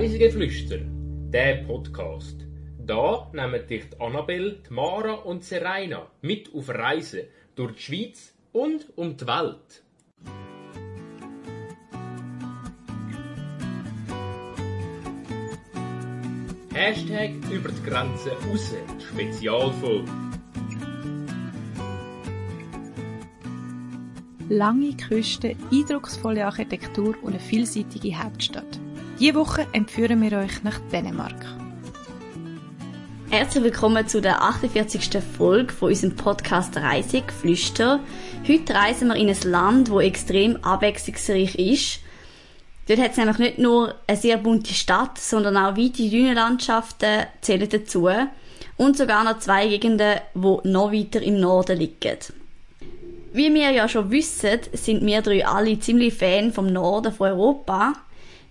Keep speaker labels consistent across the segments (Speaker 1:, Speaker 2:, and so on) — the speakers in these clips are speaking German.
Speaker 1: Reisegeflüster, der Podcast. Da nehmen dich die Annabelle, Mara und Serena mit auf Reisen durch die Schweiz und um die Welt. Hashtag über die Grenze raus, Spezialfolge.
Speaker 2: Lange Küste, eindrucksvolle Architektur und eine vielseitige Hauptstadt. Diese Woche entführen wir euch nach Dänemark.
Speaker 3: Herzlich willkommen zu der 48. Folge von unserem Podcast Reisig Flüster. Heute reisen wir in ein Land, wo extrem abwechslungsreich ist. Dort hat es nämlich nicht nur eine sehr bunte Stadt, sondern auch weite Dünenlandschaften zählen dazu und sogar noch zwei Gegenden, die noch weiter im Norden liegen. Wie wir ja schon wissen, sind wir drei alle ziemlich Fan vom Norden von Europa.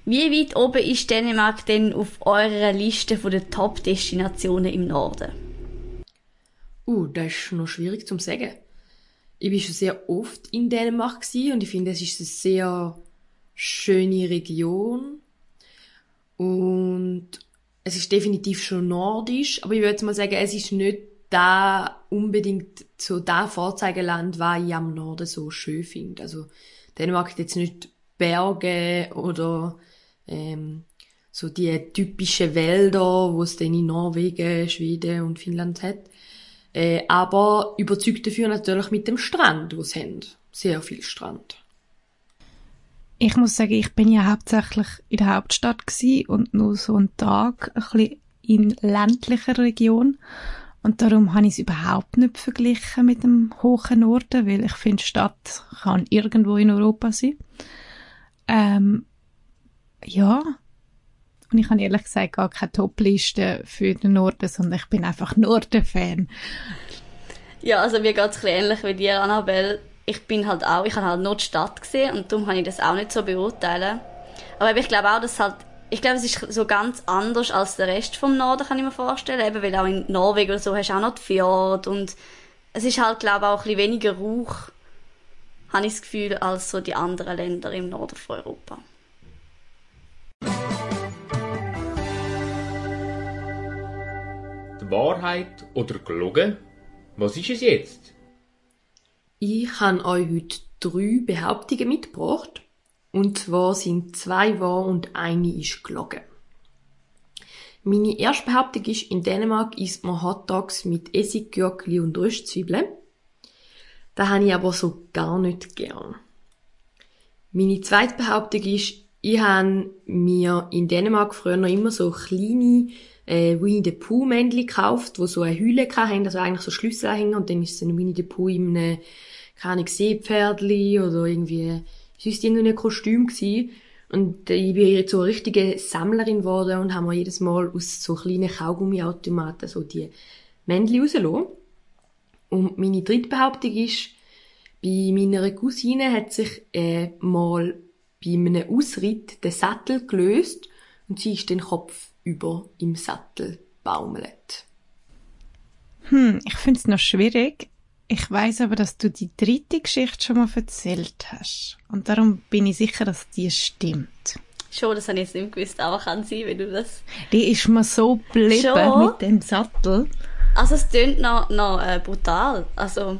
Speaker 3: Wie weit oben ist Dänemark denn auf eurer Liste der Top-Destinationen im Norden?
Speaker 4: Uh, das ist noch schwierig zu sagen. Ich war schon sehr oft in Dänemark und ich finde, es ist eine sehr schöne Region. Und es ist definitiv schon nordisch, aber ich würde mal sagen, es ist nicht da unbedingt so da Vorzeigeland, was ich am Norden so schön finde. Also Dänemark hat jetzt nicht Berge oder ähm, so die typischen Wälder, wo es dann in Norwegen, Schweden und Finnland hat. Äh, aber überzeugt dafür natürlich mit dem Strand, wo es haben. Sehr viel Strand.
Speaker 2: Ich muss sagen, ich bin ja hauptsächlich in der Hauptstadt und nur so einen Tag ein bisschen in ländlicher Region. Und darum habe ich es überhaupt nicht verglichen mit dem hohen Norden, weil ich finde, Stadt kann irgendwo in Europa sein. Ähm, ja. Und ich habe ehrlich gesagt gar keine Top-Liste für den Norden, sondern ich bin einfach Norden-Fan.
Speaker 3: Ja, also mir geht es ähnlich wie dir, Annabelle. Ich bin halt auch, ich habe halt nur die Stadt gesehen und darum kann ich das auch nicht so beurteilen. Aber ich glaube auch, dass halt ich glaube, es ist so ganz anders als der Rest vom Norden, kann ich mir vorstellen. Eben, weil auch in Norwegen oder so hast du auch noch die Fjord und es ist halt, glaube ich, auch ein bisschen weniger Rauch, habe ich das Gefühl, als so die anderen Länder im Norden von Europa.
Speaker 1: Die Wahrheit oder gelogen? Was ist es jetzt?
Speaker 4: Ich habe euch heute drei Behauptungen mitgebracht und zwar sind zwei wahr und eine ist gelogen. Meine erste Behauptung ist, in Dänemark isst man Hotdogs mit Essiggürkli und Röstzwiebeln. Das habe ich aber so gar nicht gern. Meine zweite Behauptung ist, ich habe mir in Dänemark früher noch immer so kleine äh, Winnie the Pooh Männchen gekauft, wo so eine Hülle hatten, also eigentlich so Schlüsselanhänger und dann ist so ein Winnie the Pooh in einem, keine Seepferdli oder irgendwie sonst irgendein Kostüm gewesen. Und ich bin jetzt so eine richtige Sammlerin geworden und habe mir jedes Mal aus so kleinen Kaugummiautomaten so die Männchen rausgelassen. Und meine dritte Behauptung ist, bei meiner Cousine hat sich äh, mal bei einem Ausritt der Sattel gelöst und sie ist den Kopf über im Sattel baumelt.
Speaker 2: Hm, ich finde es noch schwierig. Ich weiß aber, dass du die dritte Geschichte schon mal erzählt hast. Und darum bin ich sicher, dass die stimmt.
Speaker 3: Schon, das habe ich jetzt nicht gewusst, aber kann sein, wenn du das...
Speaker 2: Die ist mir so geblieben mit dem Sattel.
Speaker 3: Also es klingt noch, noch äh, brutal. Also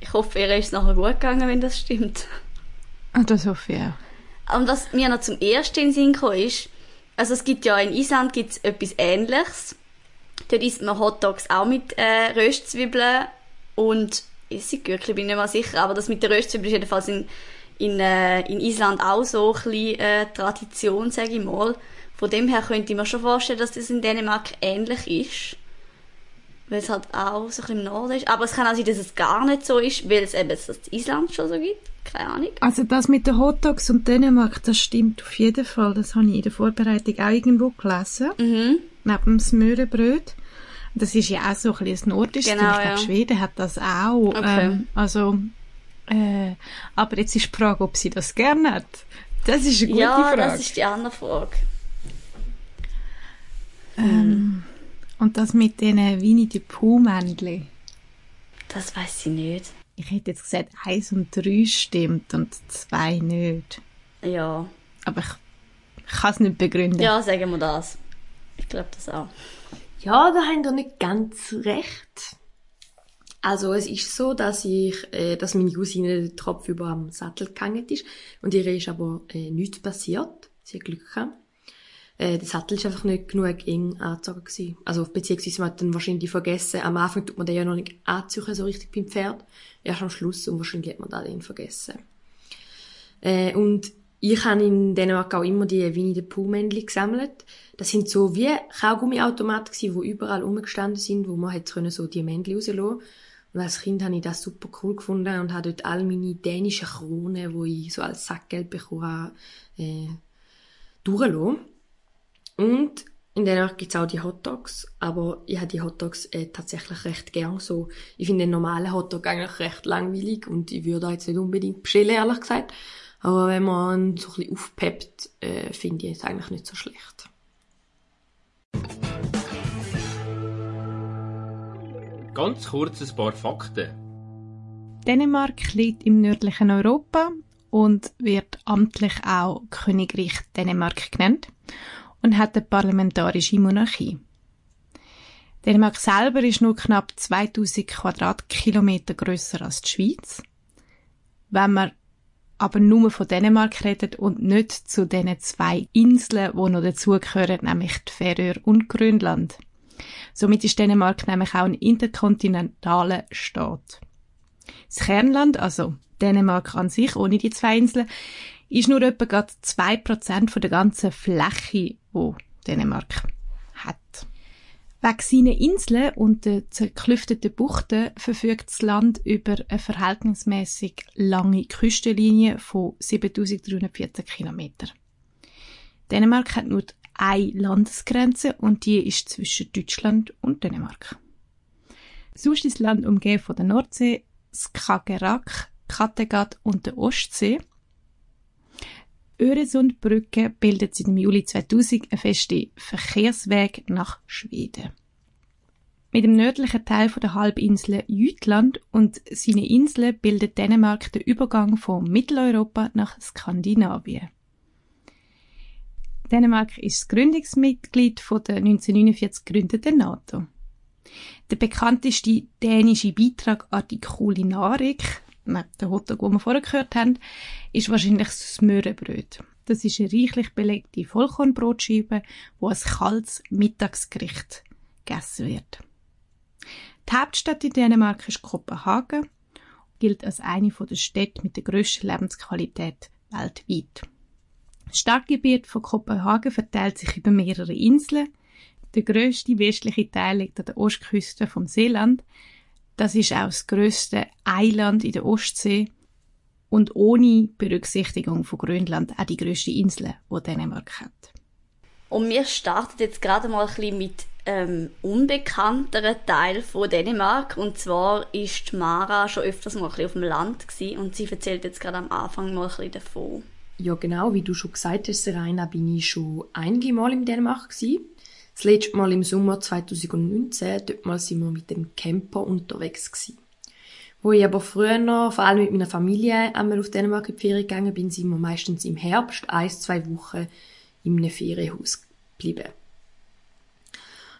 Speaker 3: ich hoffe, ihr ist es nachher gut gegangen, wenn das stimmt.
Speaker 2: Ah, das hoffe ich auch.
Speaker 3: Und was mir noch zum ersten Sinn kam, ist, also es gibt ja in Island gibt's etwas Ähnliches. Dort isst man Hotdogs auch mit äh, Röstzwiebeln und Essiggürkli bin ich nicht mal sicher, aber das mit der Röstzwiebel ist jedenfalls in, in, äh, in Island auch so ein bisschen äh, Tradition, sage ich mal. Von dem her könnte ich mir schon vorstellen, dass das in Dänemark ähnlich ist. Weil es halt auch so ein bisschen im Norden ist. Aber es kann auch sein, dass es gar nicht so ist, weil es eben das Island schon so gibt. Keine Ahnung.
Speaker 2: Also das mit den Hotdogs und Dänemark, das stimmt auf jeden Fall. Das habe ich in der Vorbereitung auch irgendwo gelesen.
Speaker 3: Mhm.
Speaker 2: Neben dem Smörebröt. Das ist ja auch so ein bisschen nordisches
Speaker 3: Genau,
Speaker 2: Ich glaube,
Speaker 3: ja.
Speaker 2: Schweden hat das auch.
Speaker 3: Okay.
Speaker 2: Ähm, also, äh, aber jetzt ist die Frage, ob sie das gerne hat. Das ist eine gute
Speaker 3: ja,
Speaker 2: Frage.
Speaker 3: das ist die andere Frage.
Speaker 2: ähm, und das mit den Winnie the Pooh Männchen.
Speaker 3: Das weiß ich nicht.
Speaker 2: Ich hätte jetzt gesagt, eins und drei stimmt und zwei nicht.
Speaker 3: Ja.
Speaker 2: Aber ich, kann es nicht begründen.
Speaker 3: Ja, sagen wir das. Ich glaube das auch.
Speaker 4: Ja, da haben ihr nicht ganz recht. Also es ist so, dass ich, äh, dass meine Cousine den Tropf über am Sattel gehangen ist und ihr ist aber äh, nichts passiert. Sie hat Glück gehabt. Äh, der Sattel ist einfach nicht genug eng angezogen gewesen. Also beziehungsweise man hat dann wahrscheinlich vergessen. Am Anfang tut man den ja noch nicht anziehen so richtig beim Pferd. Erst am Schluss und wahrscheinlich hat man den vergessen. Äh, und ich habe in Dänemark auch immer die Winnie the Pooh Männchen gesammelt. Das sind so wie Kaugummiautomaten gewesen, wo überall rumgestanden sind, wo man hätte so die Männchen rauslassen und als Kind habe ich das super cool gefunden und habe dort all meine dänischen Kronen, die ich so als Sackgeld bekommen habe, äh, durchgelassen. Und in Dänemark gibt's auch die Hotdogs, aber ich habe die Hotdogs äh, tatsächlich recht gern so. Ich finde den normalen Hotdog eigentlich recht langweilig und ich würde jetzt nicht unbedingt bestellen, ehrlich gesagt. Aber wenn man so ein bisschen aufpeppt, äh, finde ich es eigentlich nicht so schlecht.
Speaker 1: Ganz kurz ein paar Fakten.
Speaker 2: Dänemark liegt im nördlichen Europa und wird amtlich auch Königreich Dänemark genannt und hat eine parlamentarische Monarchie. Dänemark selber ist nur knapp 2000 Quadratkilometer größer als die Schweiz. Wenn man aber nur von Dänemark redet und nicht zu den zwei Inseln, die noch dazugehören, nämlich die Färöer und Grönland. Somit ist Dänemark nämlich auch ein interkontinentaler Staat. Das Kernland, also Dänemark an sich, ohne die zwei Inseln, ist nur etwa gerade 2% von der ganzen Fläche, wo Dänemark hat. Wegen seiner Inseln und der zerklüfteten Buchten verfügt das Land über eine verhältnismäßig lange Küstenlinie von 7314 Kilometern. Dänemark hat nur eine Landesgrenze und die ist zwischen Deutschland und Dänemark. Sonst ist das Land umgeben von der Nordsee, Skagerrak, Kattegat und der Ostsee. Öresundbrücke bildet seit dem Juli 2000 einen festen Verkehrsweg nach Schweden. Mit dem nördlichen Teil der Halbinsel Jütland und seine Inseln bildet Dänemark den Übergang von Mitteleuropa nach Skandinavien. Dänemark ist das Gründungsmitglied von der 1949 gegründeten NATO. Der bekannteste dänische Beitrag an die Kulinarik, neben der Hotdog, den wir vorher gehört haben, ist wahrscheinlich das Smörebröt. Das ist eine reichlich belegte Vollkornbrotscheibe, wo als kaltes Mittagsgericht gegessen wird. Die Hauptstadt in Dänemark ist Kopenhagen, gilt als eine der Städte mit der grössten Lebensqualität weltweit. Das Stadtgebiet von Kopenhagen verteilt sich über mehrere Inseln. Der grösste westliche Teil liegt an der Ostküste vom Seeland. Das ist auch das grösste Eiland in der Ostsee und ohne Berücksichtigung von Grönland auch die grösste Insel, die Dänemark hat.
Speaker 3: Und wir starten jetzt gerade mal ein bisschen mit ähm, unbekannteren Teil von Dänemark. Und zwar ist Mara schon öfters mal ein bisschen auf dem Land gewesen und sie erzählt jetzt gerade am Anfang mal ein bisschen davon.
Speaker 4: Ja, genau, wie du schon gesagt hast, Serena, bin ich schon einige Mal in Dänemark gewesen. Das letzte Mal im Sommer 2019, dort mal sind wir mit dem Camper unterwegs gewesen. Wo ich aber früher noch, vor allem mit meiner Familie, einmal auf Dänemark in die Ferien gegangen bin, sind wir meistens im Herbst, ein, zwei Wochen in einem Ferienhaus geblieben.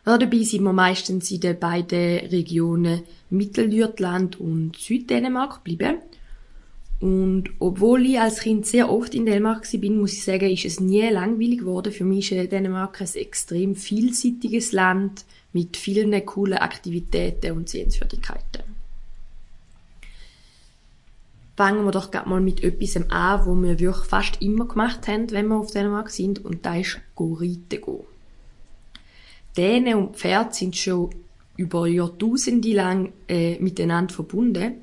Speaker 4: Ja, dabei sind wir meistens in den beiden Regionen Mitteljütland und Süddänemark geblieben. Und obwohl ich als Kind sehr oft in Dänemark bin, muss ich sagen, ist es nie langweilig geworden. Für mich ist Dänemark ein extrem vielseitiges Land mit vielen coolen Aktivitäten und Sehenswürdigkeiten. Fangen wir doch gerade mal mit etwas an, wo wir wirklich fast immer gemacht haben, wenn wir auf Dänemark sind, und das ist Reiten gehen. Dänen und Pferd sind schon über Jahrtausende lang äh, miteinander verbunden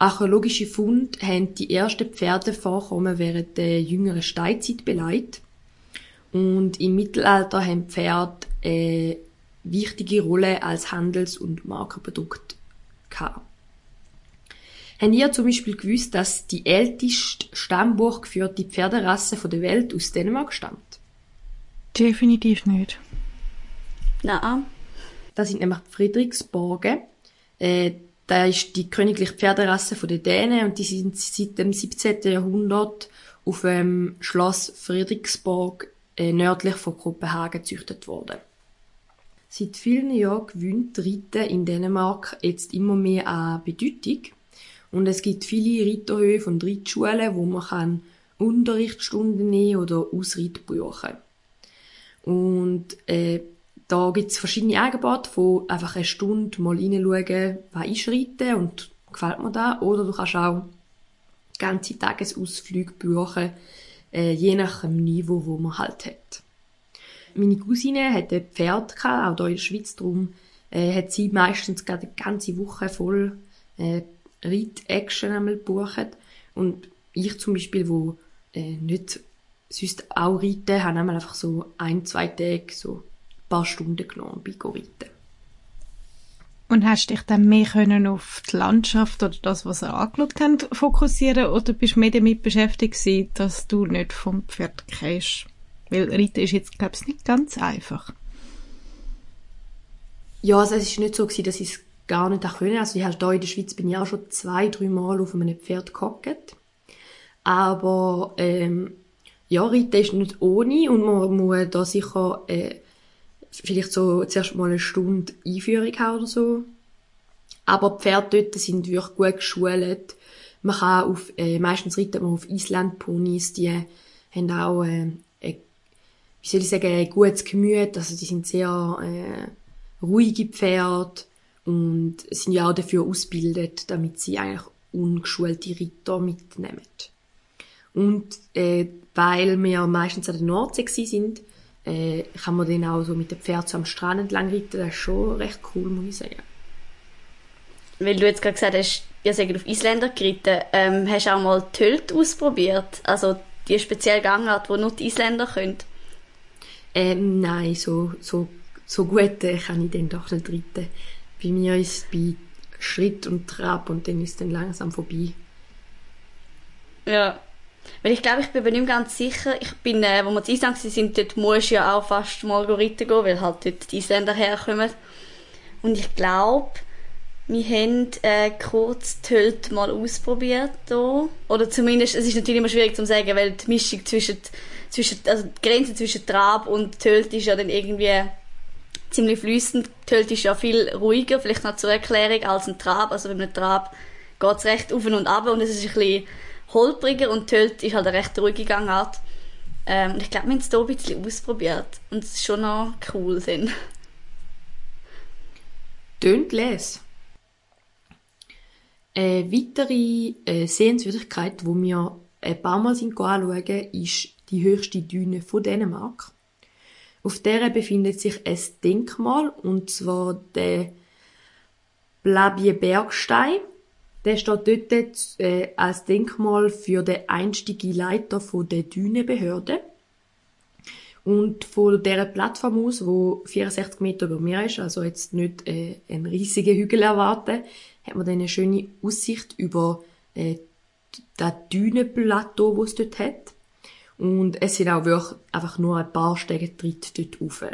Speaker 4: Archäologische Funde haben die ersten Pferdevorkommen während der jüngeren Steinzeit beleidigt. Und im Mittelalter haben Pferde eine wichtige Rolle als Handels- und Markenprodukt gehabt. Haben ihr zum Beispiel gewusst, dass die älteste Stammbuch geführte Pferderasse der Welt aus Dänemark stammt?
Speaker 2: Definitiv nicht.
Speaker 3: Nein.
Speaker 4: Das sind nämlich die Friedrichsborgen. Äh, da ist die königliche Pferderasse von den Dänen und die sind seit dem 17. Jahrhundert auf dem Schloss Friedrichsborg äh, nördlich von Kopenhagen gezüchtet worden. Seit vielen Jahren gewinnt Reiten in Dänemark jetzt immer mehr an Bedeutung. Und es gibt viele Reiterhöfe und Reitschulen, wo man kann Unterrichtsstunden nehmen oder Ausritt buchen. Und äh, da gibt's verschiedene Angebote, von einfach eine Stunde mal reinschauen, was ist Reiten und gefällt mir das. Oder du kannst auch ganze Tagesausflüge buchen, äh, je nach dem Niveau, wo man halt hat. Meine Cousine hat ein Pferd gehabt, auch hier in der Schweiz, darum äh, hat sie meistens gerade eine ganze Woche voll äh, Reit-Action einmal gebucht. Und ich zum Beispiel, wo äh, nicht sonst auch reiten, habe einmal einfach so ein, zwei Tage, so paar Stunden genommen und bin reiten.
Speaker 2: Und hast dich dann mehr können auf die Landschaft oder das, was ihr angeschaut habt, fokussieren oder bist du mehr damit beschäftigt gewesen, dass du nicht vom Pferd gehst? Weil Reiten ist jetzt, glaube ich, nicht ganz einfach.
Speaker 4: Ja, also es ist nicht so gewesen, dass ich es gar nicht können. Also ich halt hier in der Schweiz bin ich auch schon zwei, drei Mal auf einem Pferd gehockt. Aber ähm, ja, Reiten ist nicht ohne und man muss da sicher äh, vielleicht so zuerst mal eine Stunde Einführung haben oder so. Aber Pferde dort sind wirklich gut geschult. Man kann auf, äh, meistens reitet man auf Island-Ponys, die haben auch, äh, äh, wie soll ich sagen, ein gutes Gemüt, also die sind sehr äh, ruhige Pferde und sind ja auch dafür ausgebildet, damit sie eigentlich ungeschulte Ritter mitnehmen. Und äh, weil wir meistens an der Nordsee sind, äh, kann man dann auch so mit dem Pferd so am Strand entlang reiten. Das ist schon recht cool, muss ich sagen.
Speaker 3: Weil du jetzt gerade gesagt hast, ihr seid auf Isländer geritten, ähm, hast du auch mal Tölt ausprobiert? Also die spezielle Gangart, die nur die Isländer können?
Speaker 4: Ähm, nein, so, so, so gut äh, kann ich dann doch nicht reiten. Bei mir ist es bei Schritt und Trab und dann ist es dann langsam vorbei.
Speaker 3: Ja. Weil ich glaube, ich bin mir nicht ganz sicher. Ich bin, äh, wo wir in Island sind, dort musst du ja auch fast Margariten gehen, weil halt dort die Isländer herkommen. Und ich glaube, wir haben äh, kurz Tölt mal ausprobiert hier. Oder zumindest, es ist natürlich immer schwierig zu sagen, weil die Mischung zwischen, zwischen also die Grenze zwischen Trab und Tölt ist ja dann irgendwie ziemlich fließend. Tölt ist ja viel ruhiger, vielleicht noch zur Erklärung, als ein Trab. Also bei einem Trab geht es recht auf und ab und es ist ein bisschen holpriger und Tölt ist halt eine recht ruhige Gangart. Ähm, ich glaube, wir haben es hier ein bisschen ausprobiert und es ist schon noch cool. Sind.
Speaker 4: Tönt les. Eine weitere äh, Sehenswürdigkeit, die wir ein paar Mal sind anschauen, ist die höchste Düne von Dänemark. Auf der befindet sich ein Denkmal, und zwar der Blabie Bergstein. Der steht dort äh, als Denkmal für den einstigen Leiter der Dünebehörde. Und von dieser Plattform aus, wo 64 Meter über Meer ist, also jetzt nicht äh, einen riesigen Hügel erwarten, hat man dann eine schöne Aussicht über äh, das Dünenplateau, das es dort hat. Und es sind auch wirklich einfach nur ein paar Stege Tritt dort rauf.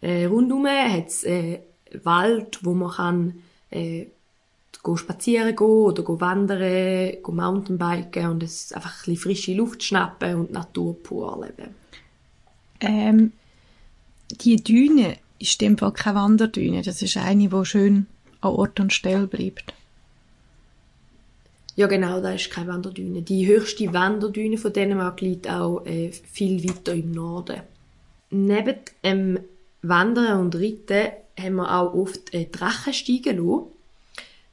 Speaker 4: Äh, rundum hat es äh, Wald, wo man kann äh, go spazieren gehen oder go wandern, go Mountainbiken und es einfach ein bisschen frische Luft schnappen und Natur pur erleben.
Speaker 2: Ähm, die Düne ist in dem Fall keine Wanderdüne. Das ist eine, die schön an Ort und Stelle bleibt.
Speaker 4: Ja, genau, da ist keine Wanderdüne. Die höchste Wanderdüne von Dänemark liegt auch äh, viel weiter im Norden. Neben dem Wandern und Reiten haben wir auch oft äh, Drachensteigen lassen.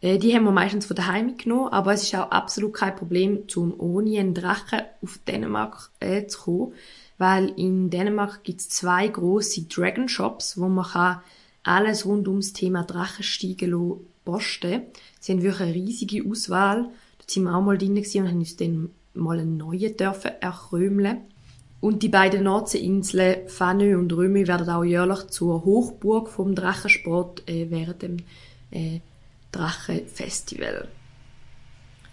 Speaker 4: Äh, die haben wir meistens von daheim mitgenommen, aber es ist auch absolut kein Problem, zum ohne einen Drachen auf Dänemark äh, zu kommen, weil in Dänemark gibt es zwei große Dragon Shops, wo man kann alles rund ums Thema Drachensteigen posten. Sie haben wirklich eine riesige Auswahl. Da sind wir auch mal drin und haben uns dann mal einen neuen dürfen erkrömeln. Und die beiden Nordseeinseln Fanö und Römi werden auch jährlich zur Hochburg vom Drachensport äh, während dem äh, Drachenfestival.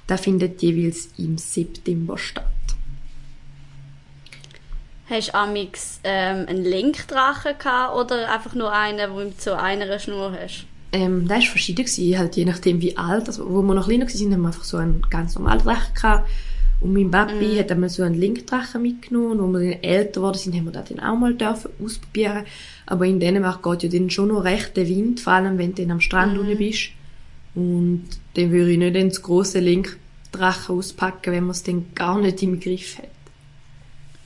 Speaker 4: Das findet jeweils im September statt.
Speaker 3: Hast du amix ähm, einen Lenkdrachen gehabt oder einfach nur einen, wo du so einer Schnur hast?
Speaker 4: Ähm, das war verschieden, gewesen, halt je nachdem wie alt. Also, wo wir noch kleiner waren, haben wir einfach so einen ganz normalen Drachen gehabt. Und mein Papi mhm. hat einmal so einen Linkdrachen mitgenommen und als wir dann älter geworden sind, haben wir dann auch mal dürfen ausprobieren. Aber in Dänemark geht ja dann schon noch recht der Wind, vor allem wenn du dann am Strand mhm. bist. Und dann würde ich nicht ins große Linkdrachen auspacken, wenn man es dann gar nicht im Griff hat.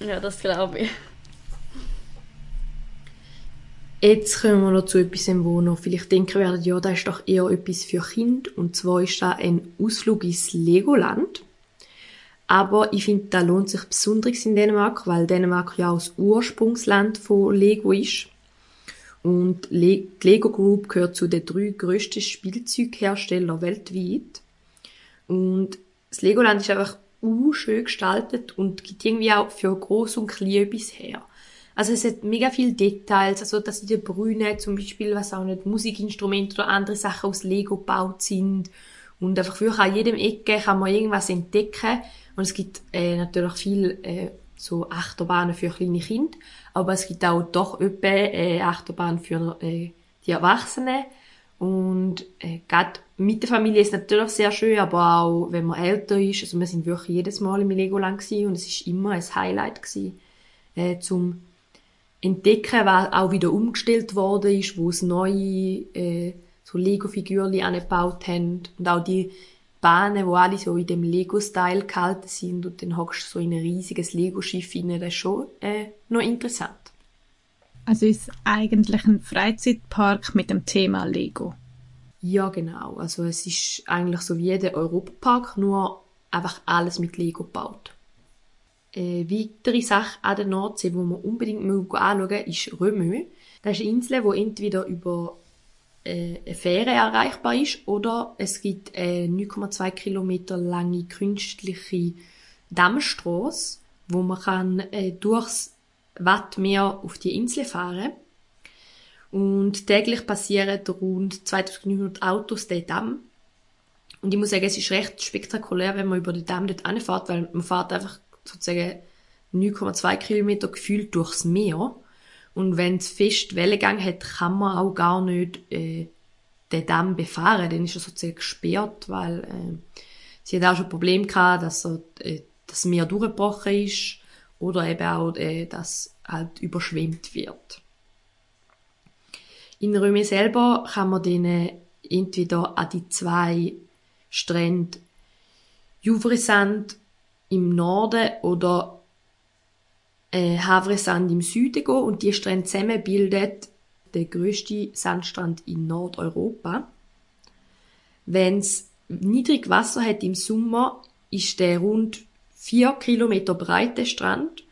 Speaker 3: Ja, das glaube ich.
Speaker 4: Jetzt kommen wir noch zu etwas, wo noch vielleicht denken werden, ja, das ist doch eher etwas für Kind. Und zwar ist das ein Ausflug ins Legoland. Aber ich finde, da lohnt sich besonders in Dänemark, weil Dänemark ja auch das Ursprungsland von Lego ist. Und die Lego Group gehört zu den drei grössten Spielzeugherstellern weltweit. Und das Legoland ist einfach schön gestaltet und gibt irgendwie auch für groß und klein etwas her. Also es hat mega viele Details, also dass in der Brüne zum Beispiel, was auch nicht, Musikinstrumente oder andere Sachen aus Lego gebaut sind. Und einfach für an jedem Ecke kann man irgendwas entdecken. Und es gibt äh, natürlich viel äh, so Achterbahnen für kleine Kinder, aber es gibt auch doch etwa äh, Achterbahnen für äh, die Erwachsenen. Und äh, gerade mit der Familie ist natürlich sehr schön, aber auch wenn man älter ist, also wir sind wirklich jedes Mal im Legoland gewesen und es ist immer ein Highlight gewesen, äh, zum entdecken, was auch wieder umgestellt worden ist, wo es neue äh, so Lego-Figürchen angebaut haben. Und auch die Bahnen, wo alle so in dem Lego-Style gehalten sind und dann hockst du so in ein riesiges Lego-Schiff rein, das ist schon äh, noch interessant.
Speaker 2: Also ist eigentlich ein Freizeitpark mit dem Thema Lego.
Speaker 4: Ja, genau. Also es ist eigentlich so wie jeder Europapark, nur einfach alles mit Lego gebaut. Eine weitere Sache an der Nordsee, die man unbedingt anschauen muss, ist Römö. Das ist eine Insel, die entweder über äh, eine Fähre erreichbar ist oder es gibt eine 9,2 Kilometer lange künstliche Dammstrasse, wo man kann äh, durchs Wattmeer auf die Insel fahren und täglich passieren rund 2900 Autos den Damm. Und ich muss sagen, es ist recht spektakulär, wenn man über den Damm dort anfährt, weil man fährt einfach sozusagen 9,2 Kilometer gefühlt durchs Meer. Und wenn es fest Wellengang hat, kann man auch gar nicht äh, den Damm befahren. Dann ist er sozusagen gesperrt, weil äh, sie hat auch schon Probleme gehabt, dass er, äh, das Meer durchgebrochen ist oder eben auch, äh, dass halt überschwemmt wird. In Röme selber kann man dann entweder an die zwei Strände Juvresand im Norden oder äh, Havresand im Süden gehen und die Strände zusammen bildet der größte Sandstrand in Nordeuropa. Wenn es niedrig Wasser hat im Sommer, ist der rund vier Kilometer breite Strand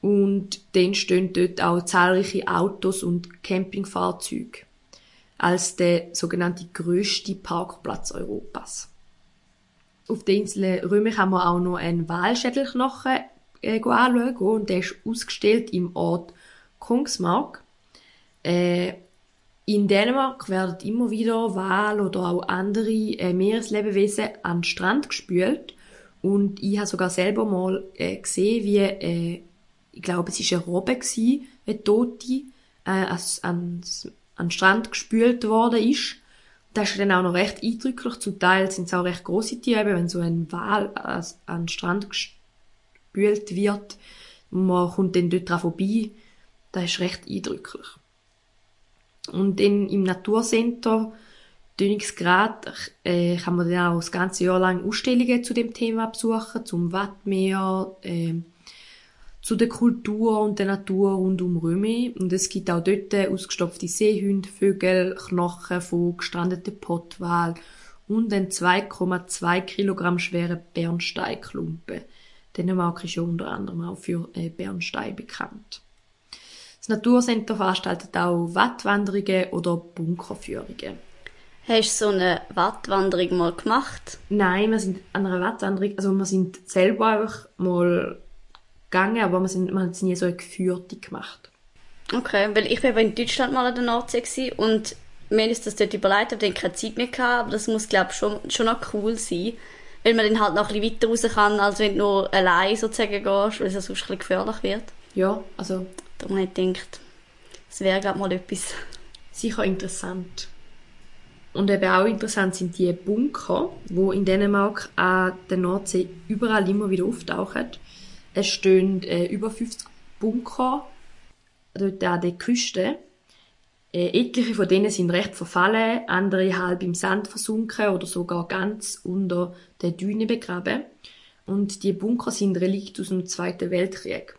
Speaker 4: und dann stehen dort auch zahlreiche Autos und Campingfahrzeuge als der sogenannte größte Parkplatz Europas. Auf der Insel Römer kann man auch noch einen Walschädelknochen äh, anschauen und der ist ausgestellt im Ort Kongsmark. Äh, in Dänemark werden immer wieder Wal oder auch andere äh, Meereslebewesen an den Strand gespült und ich habe sogar selber mal äh, gesehen, wie äh, ich glaube, es war eine Robbe, gewesen, eine Tote, äh, ans, ans, an den Strand gespült worden ist. Das ist dann auch noch recht eindrücklich. Zum Teil sind es auch recht grosse Tiere, wenn so ein Wal äh, an den Strand gespült wird. Man kommt dann dort dran vorbei. Das ist recht eindrücklich. Und dann im Naturcenter Dönigsgrad äh, kann man dann auch das ganze Jahr lang Ausstellungen zu dem Thema besuchen, zum Wattmeer, äh, zu der Kultur und der Natur rund um Röme. Und es gibt auch dort ausgestopfte Seehunde, Vögel, Knochen von gestrandeten Pottwal und einen 2,2 Kilogramm schweren Bernsteinklumpen. Dänemark ist ja unter anderem auch für äh, Bernstein bekannt. Das Naturcenter veranstaltet auch Wattwanderungen oder Bunkerführungen.
Speaker 3: Hast du so eine Wattwanderung mal gemacht?
Speaker 4: Nein, wir sind an einer Wattwanderung, also wir sind selber einfach mal gegangen, aber wir, sind, wir haben es nie so eine geführte gemacht.
Speaker 3: Okay, weil ich war in Deutschland mal an der Nordsee und mir ist das dort überlegt, aber dann keine Zeit mehr gehabt, aber das muss, glaube ich, schon, schon noch cool sein, weil man dann halt noch ein bisschen weiter raus kann, als wenn du nur allein sozusagen gehst, weil es ja sonst ein bisschen gefährlich wird.
Speaker 4: Ja, also...
Speaker 3: Darum habe ich gedacht, das wäre, ich, mal etwas.
Speaker 4: Sicher interessant. Und eben auch interessant sind die Bunker, wo in Dänemark an der Nordsee überall immer wieder auftauchen. Es stehen äh, über 50 Bunker dort an der Küste. Äh, etliche von denen sind recht verfallen, andere halb im Sand versunken oder sogar ganz unter der Düne begraben. Und die Bunker sind Relikt aus dem Zweiten Weltkrieg.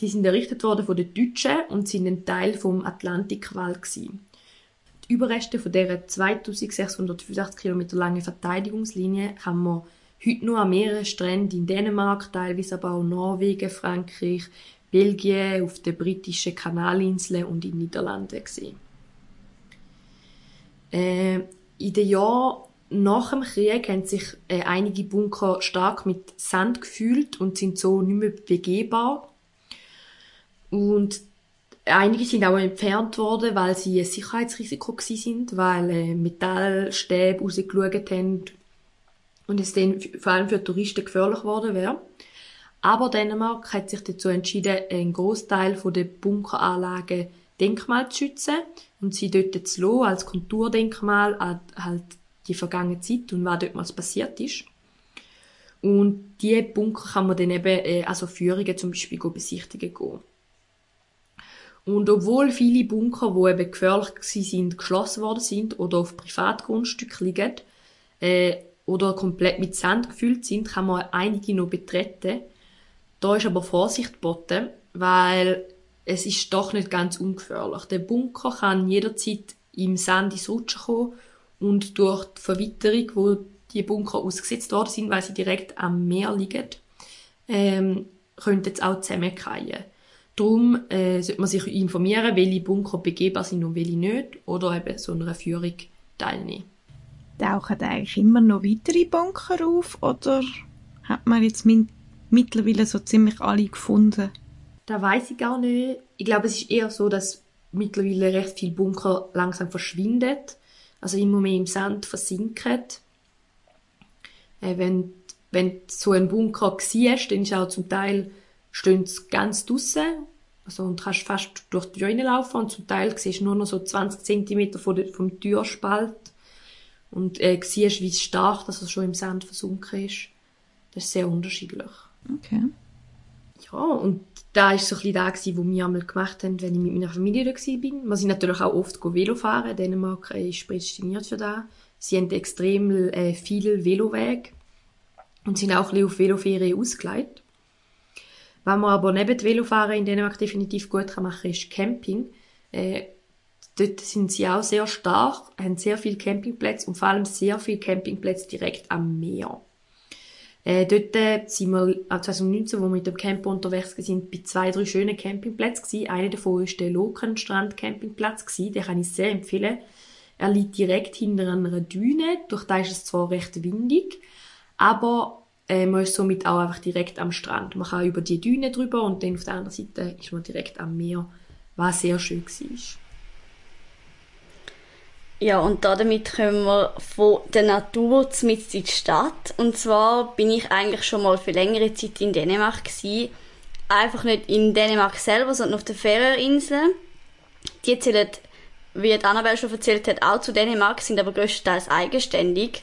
Speaker 4: Die sind errichtet worden von den Deutschen und sind ein Teil vom Atlantikwall gewesen. Die Überreste von dieser 2685 Kilometer langen Verteidigungslinie kann man heute nur an mehreren Stränden in Dänemark, teilweise aber auch Norwegen, Frankreich, Belgien, auf den britischen Kanalinseln und in den Niederlanden sehen. Äh, in den Jahren nach dem Krieg haben sich äh, einige Bunker stark mit Sand gefüllt und sind so nicht mehr begehbar. Und einige sind auch entfernt worden, weil sie ein Sicherheitsrisiko gewesen sind, weil äh, Metallstäbe rausgeschaut haben und es dann vor allem für Touristen gefährlich geworden wäre. Aber Dänemark hat sich dazu entschieden, einen Großteil der Bunkeranlagen Denkmal zu schützen und sie dort zu lassen, als Kulturdenkmal an halt die vergangene Zeit und was dort mal passiert ist. Und diese Bunker kann man dann eben, äh, also Führungen zum Beispiel besichtigen gehen. Und obwohl viele Bunker, die eben gefährlich sind, geschlossen worden sind oder auf Privatgrundstücken liegen, äh, oder komplett mit Sand gefüllt sind, kann man einige noch betreten. Da ist aber Vorsicht geboten, weil es ist doch nicht ganz ungefährlich. Der Bunker kann jederzeit im Sand ins Rutschen kommen und durch die Verwitterung, wo die Bunker ausgesetzt worden sind, weil sie direkt am Meer liegen, ähm, könnte es auch zusammenfallen. Darum äh, sollte man sich informieren, welche Bunker begehbar sind und welche nicht, oder eben so einer Führung teilnehmen.
Speaker 2: Tauchen eigentlich immer noch weitere Bunker auf, oder hat man jetzt mittlerweile so ziemlich alle gefunden?
Speaker 4: Da weiß ich gar nicht. Ich glaube, es ist eher so, dass mittlerweile recht viele Bunker langsam verschwinden, also immer mehr im Sand versinken. Äh, wenn, wenn so ein Bunker siehst, dann ist auch zum Teil stehen ganz draussen, also und kannst fast durch die Tür laufen und zum Teil siehst du nur noch so 20 cm vom Türspalt und äh, siehst, wie stark dass es schon im Sand versunken ist. Das ist sehr unterschiedlich.
Speaker 2: Okay.
Speaker 4: Ja, und da war so ein bisschen da, gewesen, wo wir einmal gemacht haben, wenn ich mit meiner Familie da war. Wir sind natürlich auch oft Velo fahren. Dänemark ist prädestiniert für das. Sie haben extrem äh, viele Velowege und sind auch ein bisschen auf Veloferien ausgelegt. Was man aber neben Velofahren in Dänemark definitiv gut machen kann, ist Camping. Äh, dort sind sie auch sehr stark, haben sehr viele Campingplätze und vor allem sehr viele Campingplätze direkt am Meer. Äh, dort äh, sind wir 2019, wo wir mit dem Camper unterwegs sind, bei zwei, drei schönen Campingplätzen gewesen. Einer davon war der Lokenstrand Campingplatz gewesen. Den kann ich sehr empfehlen. Er liegt direkt hinter einer Düne. Durch da ist es zwar recht windig, aber äh, man ist somit auch einfach direkt am Strand. Man kann über die Düne drüber und dann auf der anderen Seite ist man direkt am Meer, was sehr schön war.
Speaker 3: Ja, und damit kommen wir von der Natur mit in die Stadt. Und zwar bin ich eigentlich schon mal für längere Zeit in Dänemark gewesen. Einfach nicht in Dänemark selber, sondern auf der Färöerinseln. Die zählen, wie Annabelle schon erzählt hat, auch zu Dänemark, sind aber größtenteils eigenständig.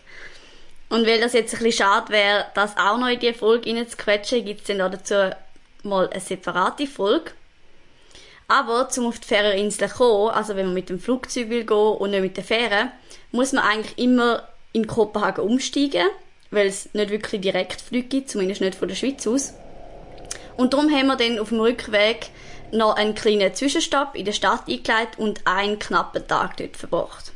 Speaker 3: Und weil das jetzt ein bisschen schade wäre, das auch noch in die Folge reinzuquetschen, gibt es dann dazu mal eine separate Folge. Aber zum auf die Fährerinsel zu kommen, also wenn man mit dem Flugzeug will gehen und nicht mit der Fähre, muss man eigentlich immer in Kopenhagen umsteigen, weil es nicht wirklich direkt Flüge gibt, zumindest nicht von der Schweiz aus. Und darum haben wir dann auf dem Rückweg noch einen kleinen Zwischenstopp in der Stadt eingeleitet und einen knappen Tag dort verbracht.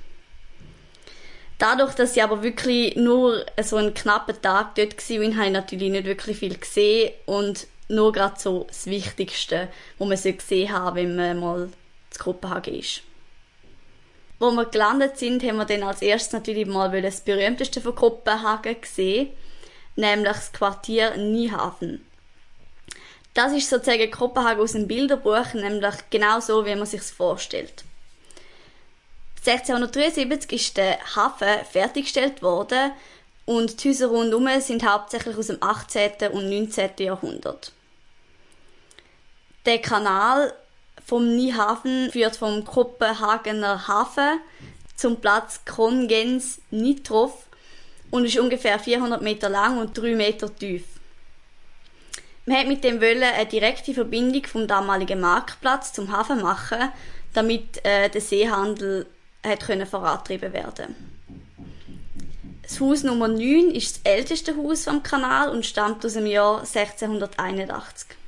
Speaker 3: Dadurch, dass ich aber wirklich nur so einen knappen Tag dort war, habe ich natürlich nicht wirklich viel gesehen und nur gerade so das Wichtigste, was man gesehen haben wenn man mal zu Kopenhagen ist. Wo wir gelandet sind, haben wir dann als erstes natürlich mal das berühmteste von Kopenhagen gesehen, nämlich das Quartier Niehafen. Das ist sozusagen Kopenhagen aus dem Bilderbuch, nämlich genau so, wie man sich vorstellt. 1673 ist der Hafen fertiggestellt worden und die Häuser rundherum sind hauptsächlich aus dem 18. und 19. Jahrhundert. Der Kanal vom Niehafen führt vom Kopenhagener Hafen zum Platz Kongens Nitrov und ist ungefähr 400 Meter lang und 3 Meter tief. Man hat mit dem Wollen eine direkte Verbindung vom damaligen Marktplatz zum Hafen machen, damit äh, der Seehandel hat können vorantrieben werden. Das Haus Nummer 9 ist das älteste Haus am Kanal und stammt aus dem Jahr 1681.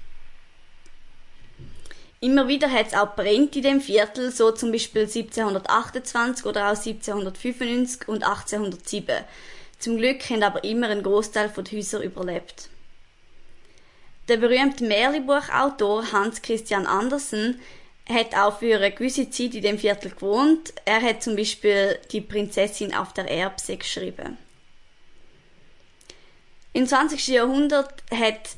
Speaker 3: Immer wieder hat es auch brennt in dem Viertel, so zum Beispiel 1728 oder auch 1795 und 1807. Zum Glück haben aber immer ein Großteil der Häuser überlebt. Der berühmte Märchenbuchautor Hans Christian Andersen hat auch für eine gewisse Zeit in dem Viertel gewohnt. Er hat zum Beispiel die Prinzessin auf der Erbse geschrieben. Im 20. Jahrhundert hat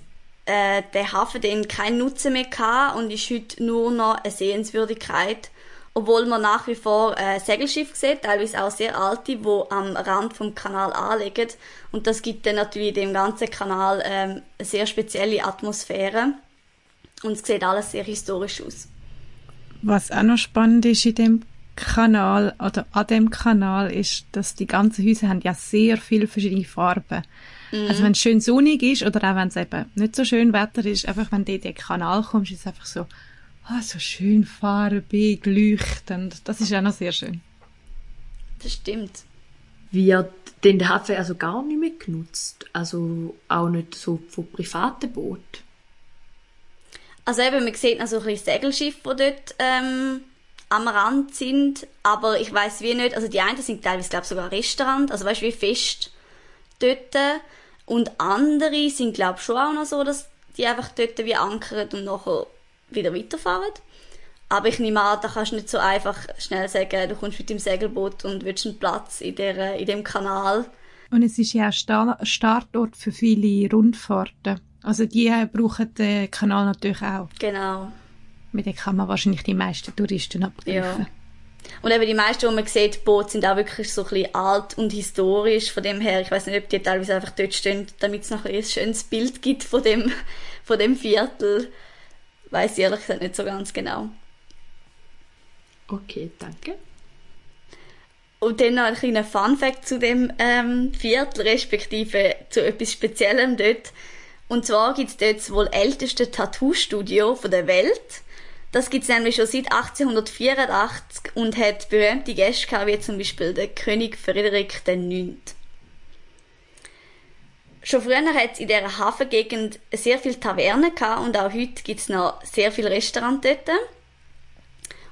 Speaker 3: äh, der Hafen dann keinen Nutzen mehr gehabt und ist heute nur noch eine Sehenswürdigkeit obwohl man nach wie vor äh, Segelschiff sieht, teilweise auch sehr alte, wo am Rand vom Kanal anlegen und das gibt dann natürlich dem ganzen Kanal ähm, eine sehr spezielle Atmosphäre und es sieht alles sehr historisch aus.
Speaker 2: Was auch noch spannend ist in dem Kanal oder an dem Kanal ist, dass die ganzen Häuser haben ja sehr viele verschiedene Farben. Mhm. Also wenn es schön sonnig ist oder auch wenn es eben nicht so schön Wetter ist, einfach wenn du in den Kanal kommst, ist es einfach so oh, so schön farbig, leuchtend. Das ist auch noch sehr schön.
Speaker 3: Das stimmt.
Speaker 4: Wird denn der Hafen also gar nicht mehr genutzt? Also auch nicht so von privaten Booten?
Speaker 3: Also eben, man sieht noch so ein bisschen Segelschiffe, die dort ähm, am Rand sind, aber ich weiß wie nicht, also die einen sind teilweise, glaube sogar Restaurant, also weißt du, wie fest dort. Und andere sind, glaube schon auch noch so, dass die einfach dort wie ankern und nachher wieder weiterfahren. Aber ich nehme an, da kannst du nicht so einfach schnell sagen, du kommst mit dem Segelboot und willst einen Platz in, der, in dem Kanal.
Speaker 2: Und es ist ja ein Startort für viele Rundfahrten. Also die brauchen den Kanal natürlich auch.
Speaker 3: Genau.
Speaker 2: Mit dem kann man wahrscheinlich die meisten Touristen abgreifen. Ja.
Speaker 3: Und eben die meisten, die man sieht, die Boote sind auch wirklich so ein bisschen alt und historisch. Von dem her, ich weiß nicht, ob die teilweise einfach dort stehen, damit es noch ein schönes Bild gibt von dem, von dem Viertel weiß ich ehrlich gesagt nicht so ganz genau.
Speaker 4: Okay, danke.
Speaker 3: Und dann noch ein kleiner Fun-Fact zu dem ähm, Viertel, respektive zu etwas Speziellem dort. Und zwar gibt es dort das wohl älteste Tattoo-Studio der Welt. Das gibt es nämlich schon seit 1884 und hat berühmte Gäste gehabt, wie zum Beispiel der König Friedrich IX. Schon früher hat es in dieser Hafengegend sehr viele Tavernen gehabt und auch heute gibt es noch sehr viele Restaurants dort.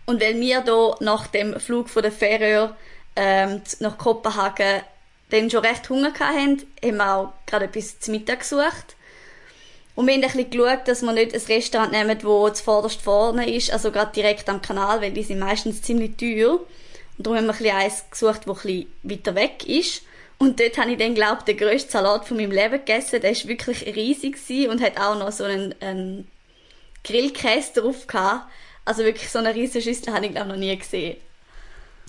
Speaker 3: Und weil wir hier nach dem Flug von der Färöer ähm, nach Kopenhagen dann schon recht Hunger hatten, haben wir auch gerade etwas zu Mittag gesucht. Und wir haben ein bisschen geschaut, dass wir nicht ein Restaurant nehmen, das zuvorderst vorne ist, also gerade direkt am Kanal, weil die sind meistens ziemlich teuer. Und darum haben wir ein bisschen eins gesucht, das ein bisschen weiter weg ist. Und dort habe ich dann, glaube den grössten Salat von meinem Leben gegessen. Der war wirklich riesig und hat auch noch so einen, einen Grillkäse drauf gehabt. Also wirklich so eine riesige Schüssel habe ich, glaube noch nie gesehen.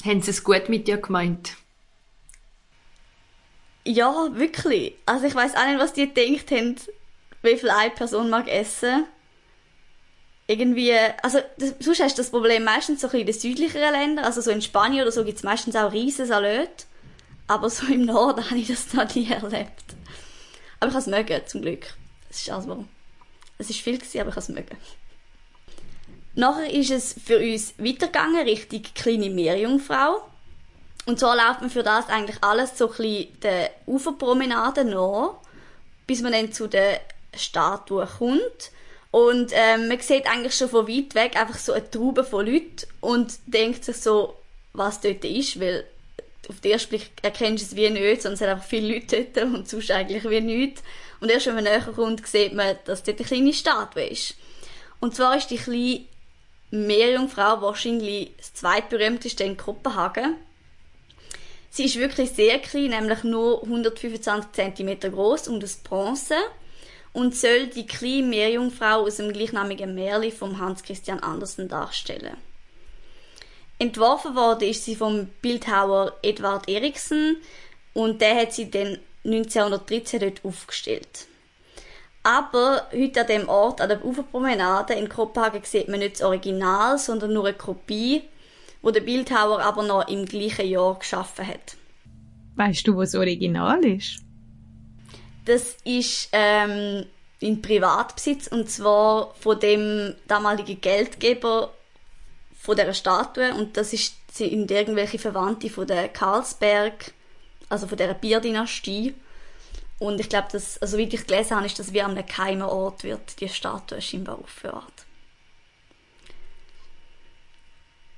Speaker 4: Haben sie es gut mit dir gemeint?
Speaker 3: Ja, wirklich. Also ich weiß auch nicht, was die gedacht haben, wie viel eine Person mag essen. Irgendwie, also das, sonst hast du das Problem meistens so in den südlicheren Ländern, also so in Spanien oder so gibt es meistens auch riesen Salate. Aber so im Norden habe ich das noch nie erlebt. Aber ich habe es mögen, zum Glück. Es ist also, es ist viel gewesen, aber ich habe es mögen. Nachher ist es für uns weitergegangen, Richtung kleine Meerjungfrau. Und so läuft man für das eigentlich alles so ein bisschen der Uferpromenade nach, bis man dann zu der Statue kommt. Und ähm, man sieht eigentlich schon von weit weg einfach so eine Traube von Leuten und denkt sich so, was dort ist, weil auf den ersten Blick erkennst du es wie nicht, sondern es hat einfach viele Leute dort und sonst eigentlich wie nichts. Und erst wenn man näher kommt, sieht man, dass dort eine kleine Statue ist. Und zwar ist die kleine Meerjungfrau wahrscheinlich das zweitberühmteste in Kopenhagen. Sie ist wirklich sehr klein, nämlich nur 125 cm groß und aus Bronze und soll die kleine Meerjungfrau aus dem gleichnamigen Märchen vom Hans Christian Andersen darstellen. Entworfen worden ist sie vom Bildhauer Edward Eriksen und der hat sie dann 1913 dort aufgestellt. Aber heute an dem Ort, an der Uferpromenade in Kopenhagen, sieht man nicht das Original, sondern nur eine Kopie, wo der Bildhauer aber noch im gleichen Jahr geschaffen hat.
Speaker 2: Weißt du, was Original ist?
Speaker 3: Das ist ähm, in Privatbesitz und zwar von dem damaligen Geldgeber von der Statue und das ist sind irgendwelche Verwandte von der Karlsberg, also von der Bierdynastie. Und ich glaube, dass, also wie ich gelesen habe, ist, dass wie an einem geheimen Ort wird die Statue scheinbar aufbewahrt.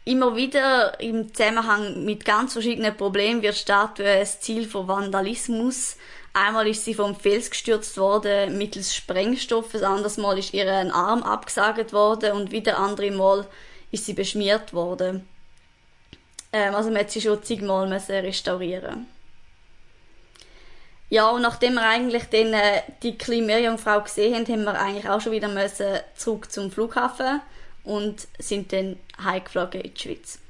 Speaker 3: Immer wieder im Zusammenhang mit ganz verschiedenen Problemen wird Statue ein Ziel von Vandalismus. Einmal ist sie vom Fels gestürzt worden mittels Sprengstoff, ein anderes Mal ist ihr ein Arm abgesagt worden und wieder andere Mal ist sie beschmiert worden. Ähm, also man hat sie schon zigmal restaurieren ja, und nachdem wir eigentlich den, äh, die kleine Meerjungfrau gesehen haben, haben wir eigentlich auch schon wieder müssen zurück zum Flughafen und sind dann heimgeflogen in die Schweiz.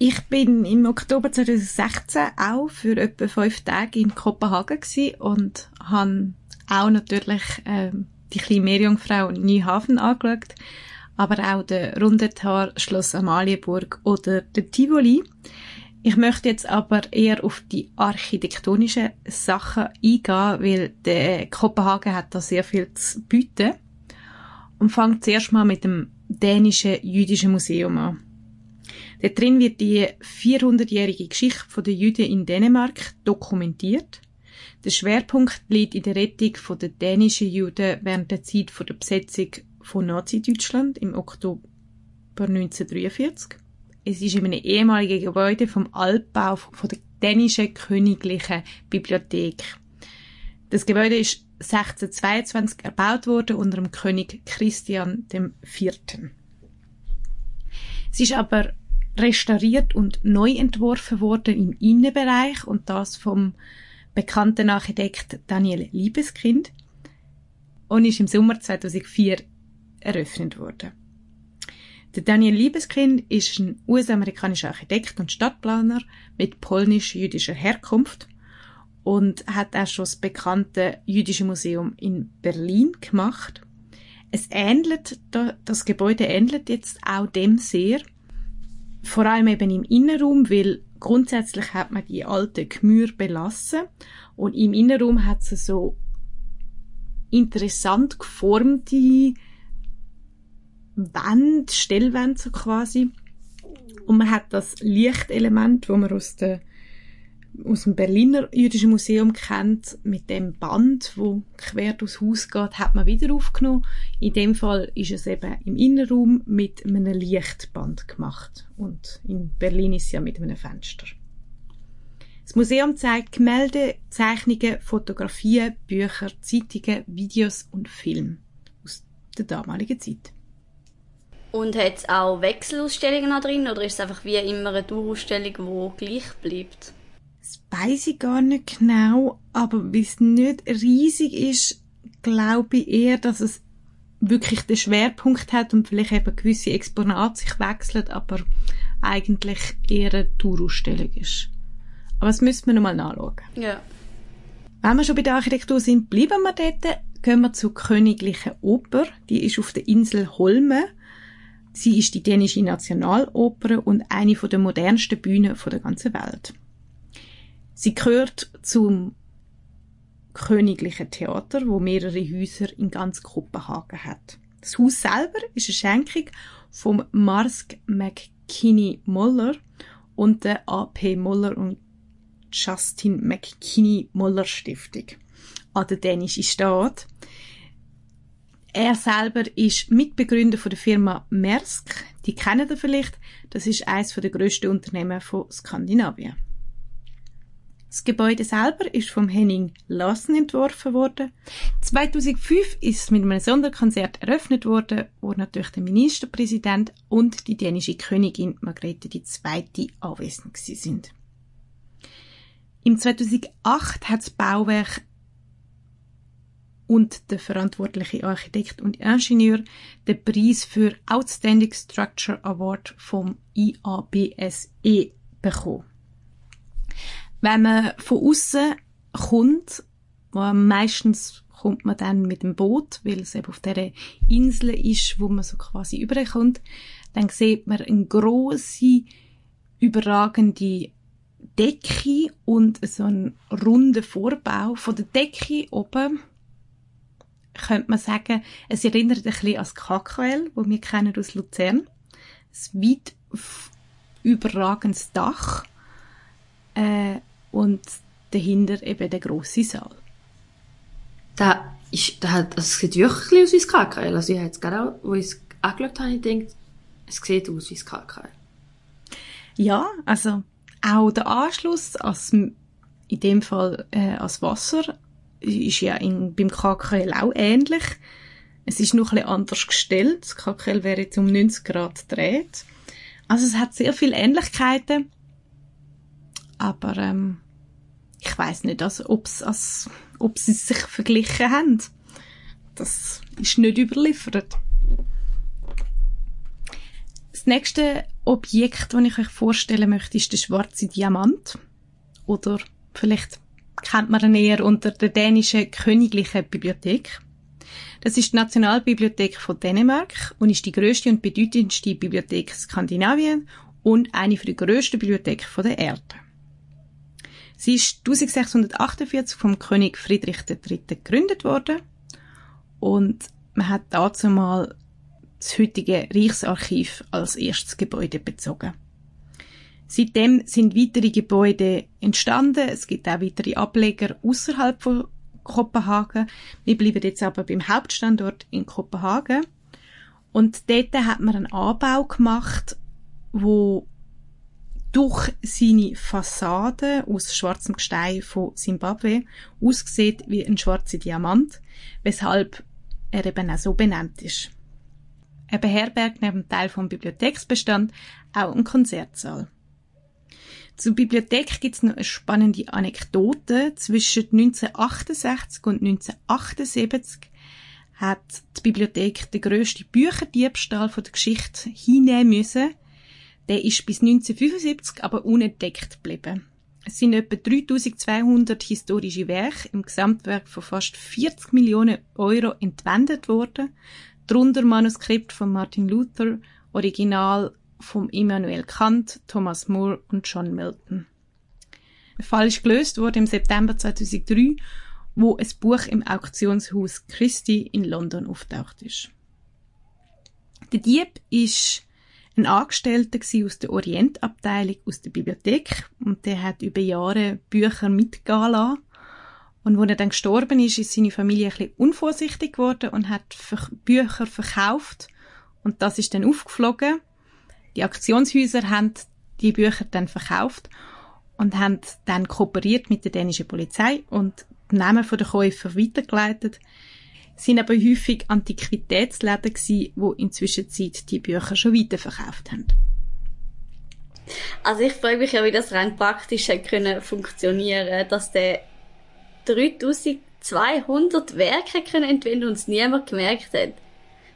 Speaker 2: Ich bin im Oktober 2016 auch für etwa fünf Tage in Kopenhagen und habe auch natürlich ähm, die kleine Meerjungfrau Neuhafen angeschaut, aber auch den Rundetal, Schloss Amalienburg oder den Tivoli. Ich möchte jetzt aber eher auf die architektonischen Sachen eingehen, weil der Kopenhagen hat da sehr viel zu bieten. Und fange zuerst mal mit dem dänischen jüdischen Museum an. Dort drin wird die 400-jährige Geschichte der Juden in Dänemark dokumentiert. Der Schwerpunkt liegt in der Rettung der dänischen Juden während der Zeit der Besetzung von Nazi-Deutschland im Oktober 1943. Es ist in einem ehemaligen Gebäude vom Altbau von der dänischen Königlichen Bibliothek. Das Gebäude ist 1622 erbaut worden unter dem König Christian IV. Es ist aber restauriert und neu entworfen worden im Innenbereich und das vom bekannten Architekt Daniel Liebeskind und ist im Sommer 2004 eröffnet worden. Der Daniel Liebeskind ist ein US-amerikanischer Architekt und Stadtplaner mit polnisch-jüdischer Herkunft und hat auch schon das bekannte Jüdische Museum in Berlin gemacht. Es ähnelt, das Gebäude ähnelt jetzt auch dem sehr, vor allem eben im Innenraum, weil grundsätzlich hat man die alte Gemür belassen und im Innenraum hat es so interessant geformte Wand, Stellwand so quasi. Und man hat das Lichtelement, wo man aus, der, aus dem Berliner Jüdischen Museum kennt, mit dem Band, wo quer durchs Haus geht, hat man wieder aufgenommen. In dem Fall ist es eben im Innenraum mit einem Lichtband gemacht. Und in Berlin ist es ja mit einem Fenster. Das Museum zeigt Gemälde, Zeichnungen, Fotografien, Bücher, Zeitungen, Videos und Filme aus der damaligen Zeit.
Speaker 3: Und hat es auch Wechselausstellungen noch drin oder ist es einfach wie immer eine Dauerausstellung, die gleich bleibt?
Speaker 2: Das weiß ich gar nicht genau, aber weil es nicht riesig ist, glaube ich eher, dass es wirklich den Schwerpunkt hat und vielleicht eben gewisse Exponate sich wechseln, aber eigentlich eher eine Tourausstellung ist. Aber das müssen wir nochmal nachschauen.
Speaker 3: Ja.
Speaker 2: Wenn wir schon bei der Architektur sind, bleiben wir dort. Gehen wir zur Königlichen Oper. Die ist auf der Insel Holme Sie ist die dänische Nationaloper und eine der modernsten Bühnen der ganzen Welt. Sie gehört zum Königlichen Theater, wo mehrere Häuser in ganz Kopenhagen hat. Das Haus selber ist eine Schenkung vom Marsk McKinney Moller und der AP Moller und Justin McKinney Moller Stiftung an der dänischen Staat. Er selber ist Mitbegründer von der Firma Maersk. Die kennen ihr vielleicht. Das ist eines der grössten Unternehmen von Skandinavien. Das Gebäude selber ist vom Henning Larsen entworfen worden. 2005 ist es mit einem Sonderkonzert eröffnet worden, wo natürlich der Ministerpräsident und die dänische Königin Margrethe II. anwesend sind. Im 2008 hat das Bauwerk und der verantwortliche Architekt und Ingenieur den Preis für Outstanding Structure Award vom IABSE bekommen. Wenn man von außen kommt, meistens kommt man dann mit dem Boot, weil es eben auf der Insel ist, wo man so quasi überkommt, dann sieht man eine große, überragende Decke und so einen runden Vorbau. Von der Decke oben könnte man sagen, es erinnert ein bisschen an das KKL, wo wir kennen aus Luzern. Ein weit überragendes Dach äh, und dahinter eben der große Saal.
Speaker 4: Da ist, da hat, also es sieht wirklich aus wie das KKL. Also ich habe jetzt gerade auch, wo ich es angeschaut habe, ich gedacht, es sieht aus wie das KKL.
Speaker 2: Ja, also auch der Anschluss als, in dem Fall äh, als Wasser ist ja in, beim KKL auch ähnlich. Es ist noch ein bisschen anders gestellt. Das KKL wäre jetzt um 90 Grad gedreht. Also es hat sehr viele Ähnlichkeiten. Aber ähm, ich weiß nicht, also, ob's, als, ob sie sich verglichen haben. Das ist nicht überliefert. Das nächste Objekt, das ich euch vorstellen möchte, ist der schwarze Diamant. Oder vielleicht kennt man ihn eher unter der dänischen Königlichen Bibliothek. Das ist die Nationalbibliothek von Dänemark und ist die größte und bedeutendste Bibliothek Skandinavien und eine der grössten Bibliotheken der Erde. Sie ist 1648 vom König Friedrich III. gegründet worden und man hat dazu mal das heutige Reichsarchiv als erstes Gebäude bezogen. Seitdem sind weitere Gebäude entstanden. Es gibt auch weitere Ableger außerhalb von Kopenhagen. Wir bleiben jetzt aber beim Hauptstandort in Kopenhagen. Und dort hat man einen Anbau gemacht, wo durch seine Fassade aus schwarzem Gestein von Simbabwe aussieht wie ein schwarzer Diamant, weshalb er eben auch so benannt ist. Er beherbergt neben Teil vom Bibliotheksbestand auch einen Konzertsaal. Zur Bibliothek gibt es noch eine spannende Anekdote. Zwischen 1968 und 1978 hat die Bibliothek den grössten Bücherdiebstahl der Geschichte hinnehmen müssen – der ist bis 1975 aber unentdeckt geblieben. Es sind etwa 3200 historische Werke im Gesamtwerk von fast 40 Millionen Euro entwendet worden, darunter Manuskript von Martin Luther, Original von Immanuel Kant, Thomas More und John Milton. Der Fall ist gelöst worden im September 2003, wo ein Buch im Auktionshaus Christie in London auftaucht ist. Der Dieb ist ein Angestellter aus der Orientabteilung aus der Bibliothek und der hat über Jahre Bücher mitgehen lassen. Und als er dann gestorben ist, ist seine Familie ein bisschen unvorsichtig geworden und hat Bücher verkauft. Und das ist dann aufgeflogen. Die Aktionshäuser haben die Bücher dann verkauft und haben dann kooperiert mit der dänischen Polizei und die Namen der Käufer weitergeleitet sind aber häufig Antiquitätsläden gewesen, wo inzwischen Zeit die Bücher schon weiterverkauft haben.
Speaker 3: Also ich frage mich ja, wie das rein praktisch hätte können funktionieren, dass der 3200 Werke können entwenden und es niemand gemerkt hat.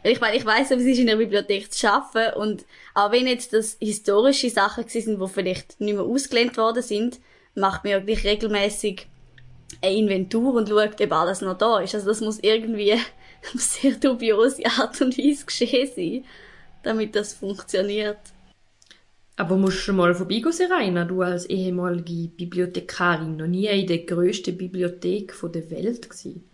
Speaker 3: Ich meine, ich weiß, es ist in der Bibliothek zu schaffen und auch wenn jetzt das historische Sachen sind, die vielleicht nicht mehr ausgelehnt worden sind, macht ja gleich regelmäßig eine Inventur und schaut, ob alles noch da ist. Also das muss irgendwie auf sehr dubiose Art und Weise geschehen sein, damit das funktioniert.
Speaker 4: Aber musst du mal vorbeigehen, Serena, du als ehemalige Bibliothekarin, noch nie in der grössten Bibliothek der Welt gewesen?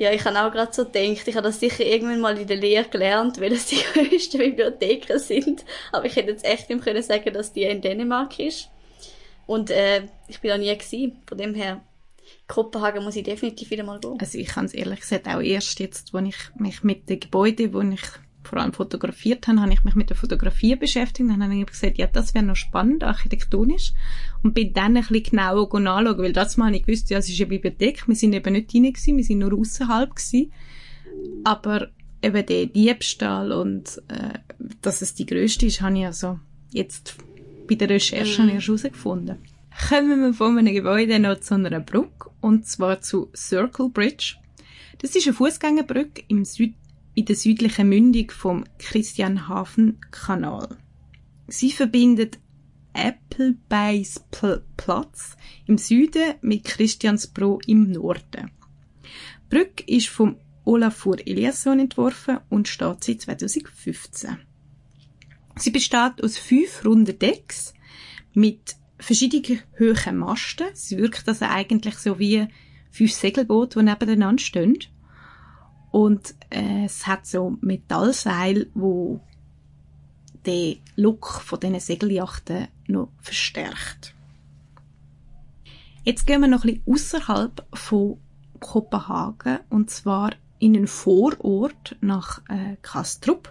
Speaker 3: Ja, ich habe auch gerade so gedacht, ich habe das sicher irgendwann mal in der Lehre gelernt, weil es die grössten Bibliotheken sind. Aber ich hätte jetzt echt nicht können sagen, dass die in Dänemark ist. Und äh, ich bin da nie gewesen, von dem her Kopenhagen muss ich definitiv wieder mal gehen.
Speaker 2: Also ich kann es ehrlich gesagt auch erst jetzt, als ich mich mit den Gebäuden, wo ich vor allem fotografiert habe, habe ich mich mit der Fotografie beschäftigt. Dann habe ich gesagt, ja, das wäre noch spannend, architektonisch. Und bin dann ein bisschen genauer anschauen, weil das mal ich gewusst, ja, es ist eine Bibliothek, wir sind eben nicht drin gewesen, wir sind nur außerhalb gewesen. Aber eben der Diebstahl und äh, dass es die grösste ist, habe ich also jetzt bei der Recherche mm. herausgefunden kommen wir von einem Gebäude noch zu einer Brücke, und zwar zu Circle Bridge. Das ist eine Fußgängerbrücke im Süd in der südlichen Mündung vom Christianhafen-Kanal. Sie verbindet Applebeis Platz im Süden mit Christiansbro im Norden. Die Brücke ist vom Olafur Eliasson entworfen und steht seit 2015. Sie besteht aus fünf runden Decks mit verschiedenen hohen Masten. Sie wirkt also eigentlich so wie fünf Segelboote, die nebeneinander stehen. Und äh, es hat so Metallseil, wo den Look von diesen Segeljachten noch verstärkt. Jetzt gehen wir noch ein bisschen außerhalb von Kopenhagen und zwar in einen Vorort nach äh, Kastrup.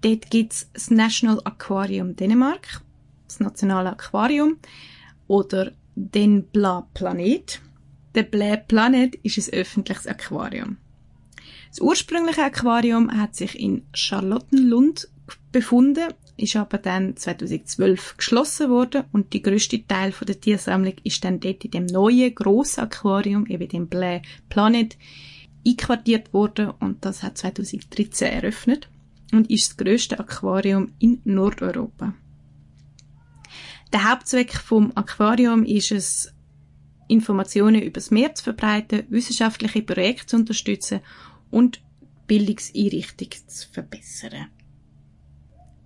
Speaker 2: Dort gibt's das National Aquarium Dänemark, das nationale Aquarium oder den Bla Planet. Der Bla Planet ist ein öffentliches Aquarium. Das ursprüngliche Aquarium hat sich in Charlottenlund befunden, ist aber dann 2012 geschlossen worden und die größte Teil von der Tiersammlung ist dann dort in dem neuen grossen Aquarium, eben dem Bla Planet, einquartiert worden und das hat 2013 eröffnet und ist das größte Aquarium in Nordeuropa. Der Hauptzweck vom Aquarium ist es, Informationen über das Meer zu verbreiten, wissenschaftliche Projekte zu unterstützen und Bildungseinrichtung zu verbessern.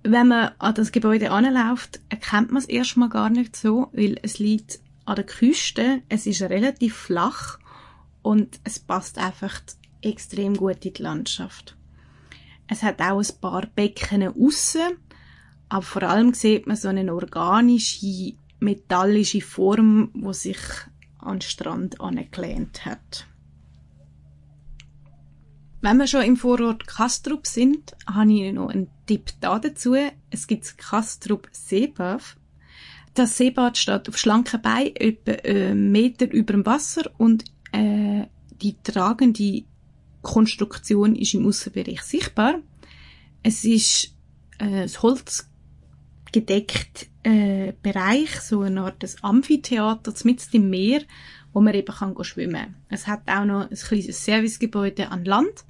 Speaker 2: Wenn man an das Gebäude anläuft, erkennt man es erstmal gar nicht so, weil es liegt an der Küste, es ist relativ flach und es passt einfach extrem gut in die Landschaft. Es hat auch ein paar Becken aussen, aber vor allem sieht man so eine organische, metallische Form, wo sich an den Strand angelehnt hat. Wenn wir schon im Vorort Kastrup sind, habe ich noch einen Tipp da dazu. Es gibt Kastrup Seebad. Das Seebad steht auf schlanken Beinen, etwa einen Meter über dem Wasser und äh, die tragende Konstruktion ist im Außenbereich sichtbar. Es ist äh, das Holz gedeckt äh, Bereich, so eine Art des Amphitheater mitten im Meer, wo man eben kann schwimmen. Es hat auch noch ein kleines Servicegebäude an Land.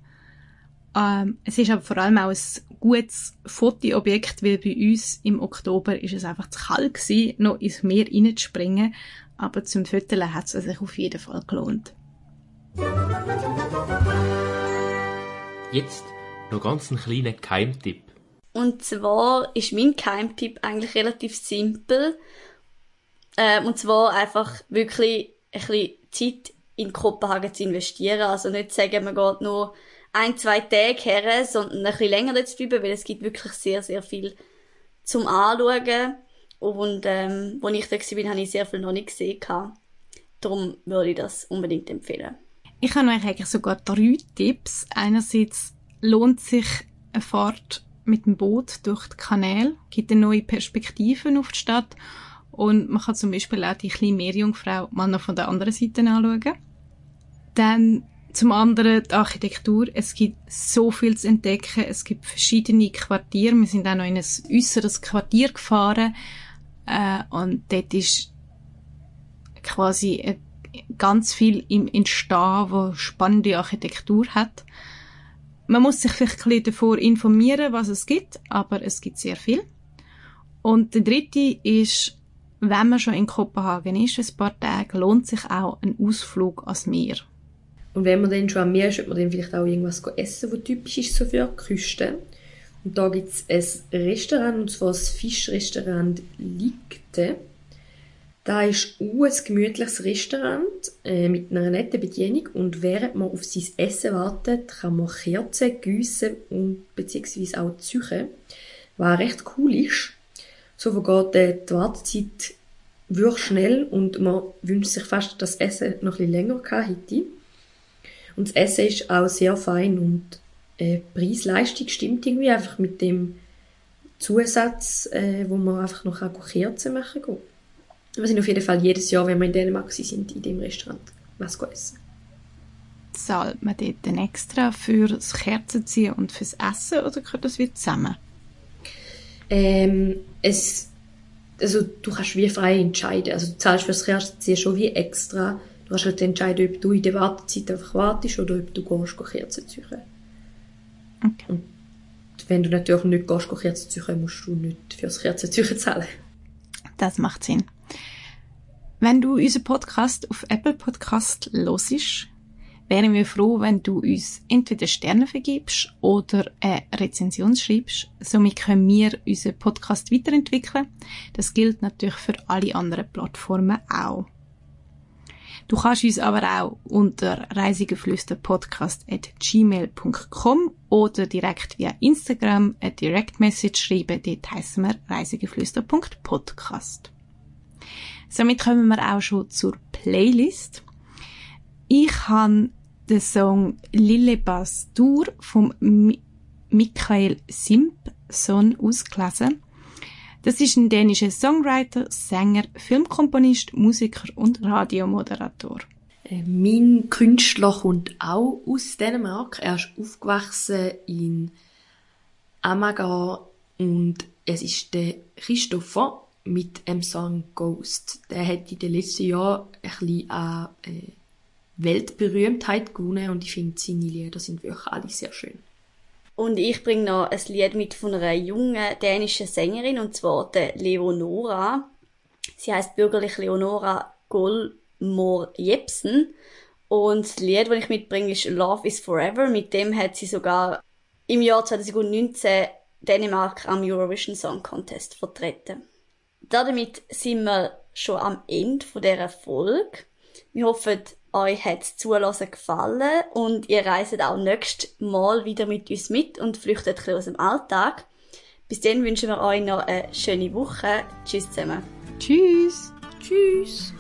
Speaker 2: Ähm, es ist aber vor allem auch ein gutes Fotoobjekt, weil bei uns im Oktober ist es einfach zu kalt gewesen, noch ins Meer reinzuspringen. Aber zum Foteln hat es sich auf jeden Fall gelohnt.
Speaker 1: Jetzt noch ganz einen kleinen Keimtipp.
Speaker 3: Und zwar ist mein Keimtipp eigentlich relativ simpel. Ähm, und zwar einfach wirklich ein bisschen Zeit in Kopenhagen zu investieren. Also nicht sagen, man geht nur ein, zwei Tage her, sondern ein bisschen länger dort zu bleiben, weil es gibt wirklich sehr, sehr viel zum Anschauen. Und ähm, als ich da war, habe ich sehr viel noch nicht gesehen. Darum würde ich das unbedingt empfehlen.
Speaker 2: Ich habe euch eigentlich sogar drei Tipps. Einerseits lohnt sich eine Fahrt mit dem Boot durch die Kanäle, gibt eine neue Perspektiven auf die Stadt und man kann zum Beispiel auch die kleine Meerjungfrau mal noch von der anderen Seite anschauen. Dann zum anderen die Architektur. Es gibt so viel zu entdecken. Es gibt verschiedene Quartiere. Wir sind auch noch in ein äußeres Quartier gefahren äh, und dort ist quasi äh, ganz viel im Entstehen, wo spannende Architektur hat. Man muss sich vielleicht ein bisschen davor informieren, was es gibt, aber es gibt sehr viel. Und der dritte ist, wenn man schon in Kopenhagen ist, ein paar Tage, lohnt sich auch ein Ausflug ans Meer.
Speaker 4: Und wenn man dann schon am Meer ist, sollte man dann vielleicht auch irgendwas essen, was typisch ist so für die Küste. Und da gibt es ein Restaurant, und zwar das Fischrestaurant Ligte. Da ist ein gemütliches Restaurant äh, mit einer netten Bedienung und während man auf sein Essen wartet, kann man Kerzen gießen und beziehungsweise auch züchen, was recht cool ist. So vergeht äh, die Wartezeit wirklich schnell und man wünscht sich fast, dass das Essen noch ein länger hätte. Und das Essen ist auch sehr fein und äh, Preis-Leistung stimmt irgendwie einfach mit dem Zusatz, äh, wo man einfach noch Kerzen machen kann. Wir sind auf jeden Fall jedes Jahr, wenn wir in Dänemark sind, in dem Restaurant was essen.
Speaker 2: Zahlt man dort dann extra für das Kerzenziehen und fürs Essen oder gehört das wieder zusammen?
Speaker 4: Ähm, es, also du kannst wie frei entscheiden. Also du zahlst fürs Kerzenziehen schon wie extra. Du kannst halt entscheiden, ob du in der Wartezeit einfach wartest oder ob du gehst, Kerzen ziehen. Okay. Und wenn du natürlich nicht gehst, Kerzen ziehen, musst du nicht fürs Kerzenziehen zahlen.
Speaker 2: Das macht Sinn. Wenn du unseren Podcast auf Apple Podcast hörst, wären wir froh, wenn du uns entweder Sterne vergibst oder eine Rezension schreibst. Somit können wir unseren Podcast weiterentwickeln. Das gilt natürlich für alle anderen Plattformen auch. Du kannst uns aber auch unter reisigeflüsterpodcast.gmail.com oder direkt via Instagram eine Direct Message schreiben. Dort heissen wir reisigeflüster.podcast. Somit kommen wir auch schon zur Playlist. Ich habe den Song Lille Bastur Mi Michael Simpson ausgelesen. Das ist ein dänischer Songwriter, Sänger, Filmkomponist, Musiker und Radiomoderator.
Speaker 4: Äh, mein Künstler kommt auch aus Dänemark. Er ist aufgewachsen in Amager und es ist der Christopher mit dem Song Ghost. Der hat in den letzten Jahren ein bisschen an äh, Weltberühmtheit gewonnen und ich finde, seine Lieder sind wirklich alle sehr schön.
Speaker 3: Und ich bringe noch ein Lied mit von einer jungen dänischen Sängerin, und zwar der Leonora. Sie heißt bürgerlich Leonora Golmor Jepsen. Und das Lied, das ich mitbringe, ist Love is Forever. Mit dem hat sie sogar im Jahr 2019 Dänemark am Eurovision Song Contest vertreten. Damit sind wir schon am Ende dieser Folge. Wir hoffen, euch hat das Zulassen gefallen und ihr reist auch nächstes Mal wieder mit uns mit und flüchtet ein bisschen aus dem Alltag. Bis dann wünschen wir euch noch eine schöne Woche. Tschüss zusammen.
Speaker 2: Tschüss.
Speaker 4: Tschüss.